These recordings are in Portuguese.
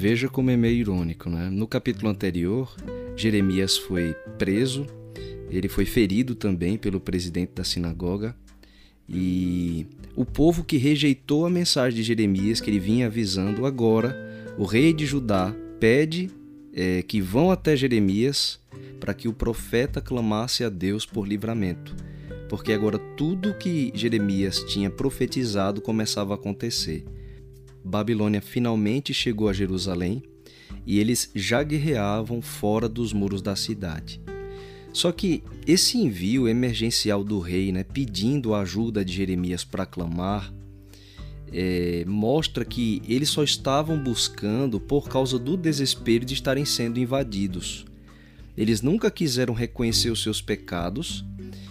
Veja como é meio irônico, né? No capítulo anterior, Jeremias foi preso, ele foi ferido também pelo presidente da sinagoga e o povo que rejeitou a mensagem de Jeremias que ele vinha avisando agora, o rei de Judá pede é, que vão até Jeremias para que o profeta clamasse a Deus por livramento, porque agora tudo que Jeremias tinha profetizado começava a acontecer. Babilônia finalmente chegou a Jerusalém e eles já guerreavam fora dos muros da cidade. Só que esse envio emergencial do rei, né, pedindo a ajuda de Jeremias para clamar, é, mostra que eles só estavam buscando por causa do desespero de estarem sendo invadidos. Eles nunca quiseram reconhecer os seus pecados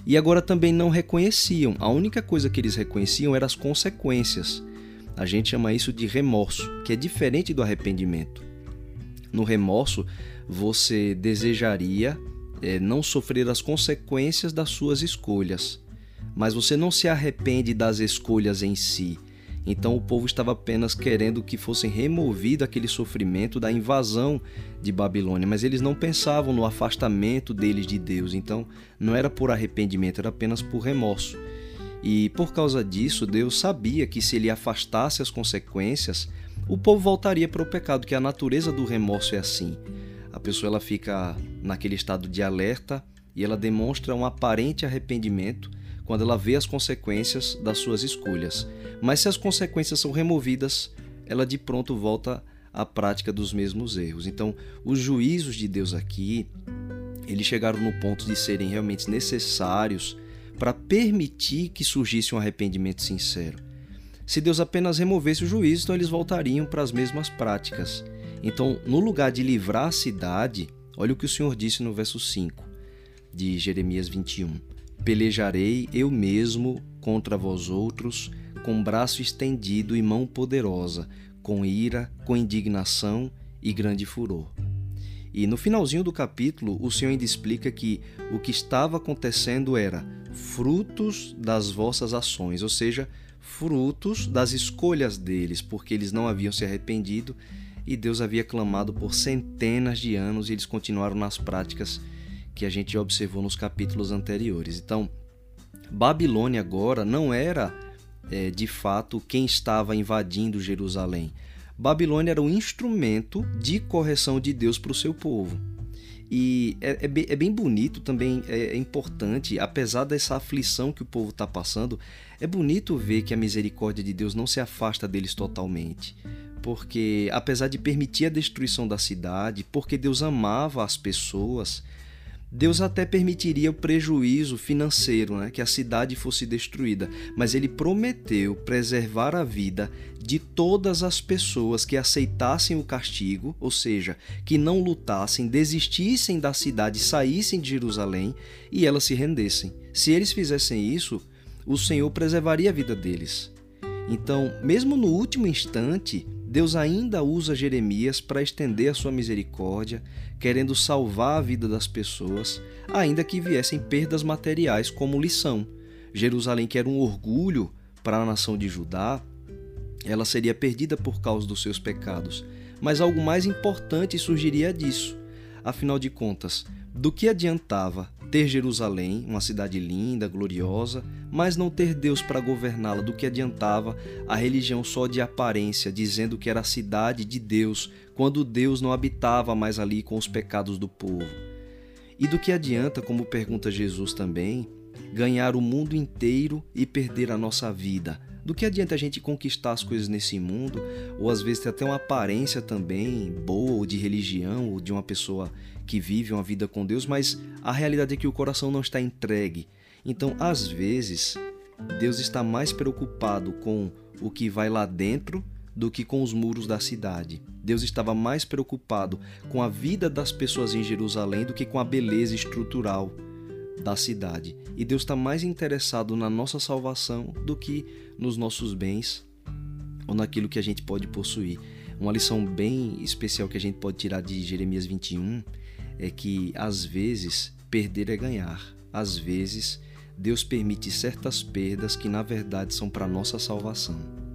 e agora também não reconheciam. A única coisa que eles reconheciam eram as consequências. A gente chama isso de remorso, que é diferente do arrependimento. No remorso, você desejaria é, não sofrer as consequências das suas escolhas, mas você não se arrepende das escolhas em si. Então o povo estava apenas querendo que fosse removido aquele sofrimento da invasão de Babilônia, mas eles não pensavam no afastamento deles de Deus. Então não era por arrependimento, era apenas por remorso. E por causa disso, Deus sabia que se ele afastasse as consequências, o povo voltaria para o pecado, que a natureza do remorso é assim. A pessoa ela fica naquele estado de alerta e ela demonstra um aparente arrependimento quando ela vê as consequências das suas escolhas. Mas se as consequências são removidas, ela de pronto volta à prática dos mesmos erros. Então, os juízos de Deus aqui, eles chegaram no ponto de serem realmente necessários para permitir que surgisse um arrependimento sincero. Se Deus apenas removesse o juízo, então eles voltariam para as mesmas práticas. Então, no lugar de livrar a cidade, olha o que o Senhor disse no verso 5 de Jeremias 21. Pelejarei eu mesmo contra vós outros, com braço estendido e mão poderosa, com ira, com indignação e grande furor. E no finalzinho do capítulo, o Senhor ainda explica que o que estava acontecendo era frutos das vossas ações, ou seja, frutos das escolhas deles, porque eles não haviam se arrependido e Deus havia clamado por centenas de anos e eles continuaram nas práticas que a gente observou nos capítulos anteriores. Então, Babilônia agora não era é, de fato quem estava invadindo Jerusalém. Babilônia era um instrumento de correção de Deus para o seu povo. E é, é, bem, é, bem, bonito também, é, é, importante, apesar dessa aflição que o povo está passando, é bonito ver que a misericórdia de Deus não se afasta deles totalmente. Porque, apesar de permitir a destruição da cidade, porque Deus amava as pessoas, Deus até permitiria o prejuízo financeiro, né, que a cidade fosse destruída, mas ele prometeu preservar a vida de todas as pessoas que aceitassem o castigo, ou seja, que não lutassem, desistissem da cidade, saíssem de Jerusalém e elas se rendessem. Se eles fizessem isso, o Senhor preservaria a vida deles. Então, mesmo no último instante, Deus ainda usa Jeremias para estender a sua misericórdia, querendo salvar a vida das pessoas, ainda que viessem perdas materiais como lição. Jerusalém, que era um orgulho para a nação de Judá, ela seria perdida por causa dos seus pecados. Mas algo mais importante surgiria disso. Afinal de contas, do que adiantava ter Jerusalém, uma cidade linda, gloriosa, mas não ter Deus para governá-la? Do que adiantava a religião só de aparência, dizendo que era a cidade de Deus, quando Deus não habitava mais ali com os pecados do povo? E do que adianta, como pergunta Jesus também, ganhar o mundo inteiro e perder a nossa vida? Do que adianta a gente conquistar as coisas nesse mundo, ou às vezes ter até uma aparência também boa, ou de religião, ou de uma pessoa que vive uma vida com Deus, mas a realidade é que o coração não está entregue. Então, às vezes, Deus está mais preocupado com o que vai lá dentro do que com os muros da cidade. Deus estava mais preocupado com a vida das pessoas em Jerusalém do que com a beleza estrutural da cidade. E Deus está mais interessado na nossa salvação do que nos nossos bens ou naquilo que a gente pode possuir. Uma lição bem especial que a gente pode tirar de Jeremias 21 é que às vezes perder é ganhar. Às vezes Deus permite certas perdas que na verdade são para nossa salvação.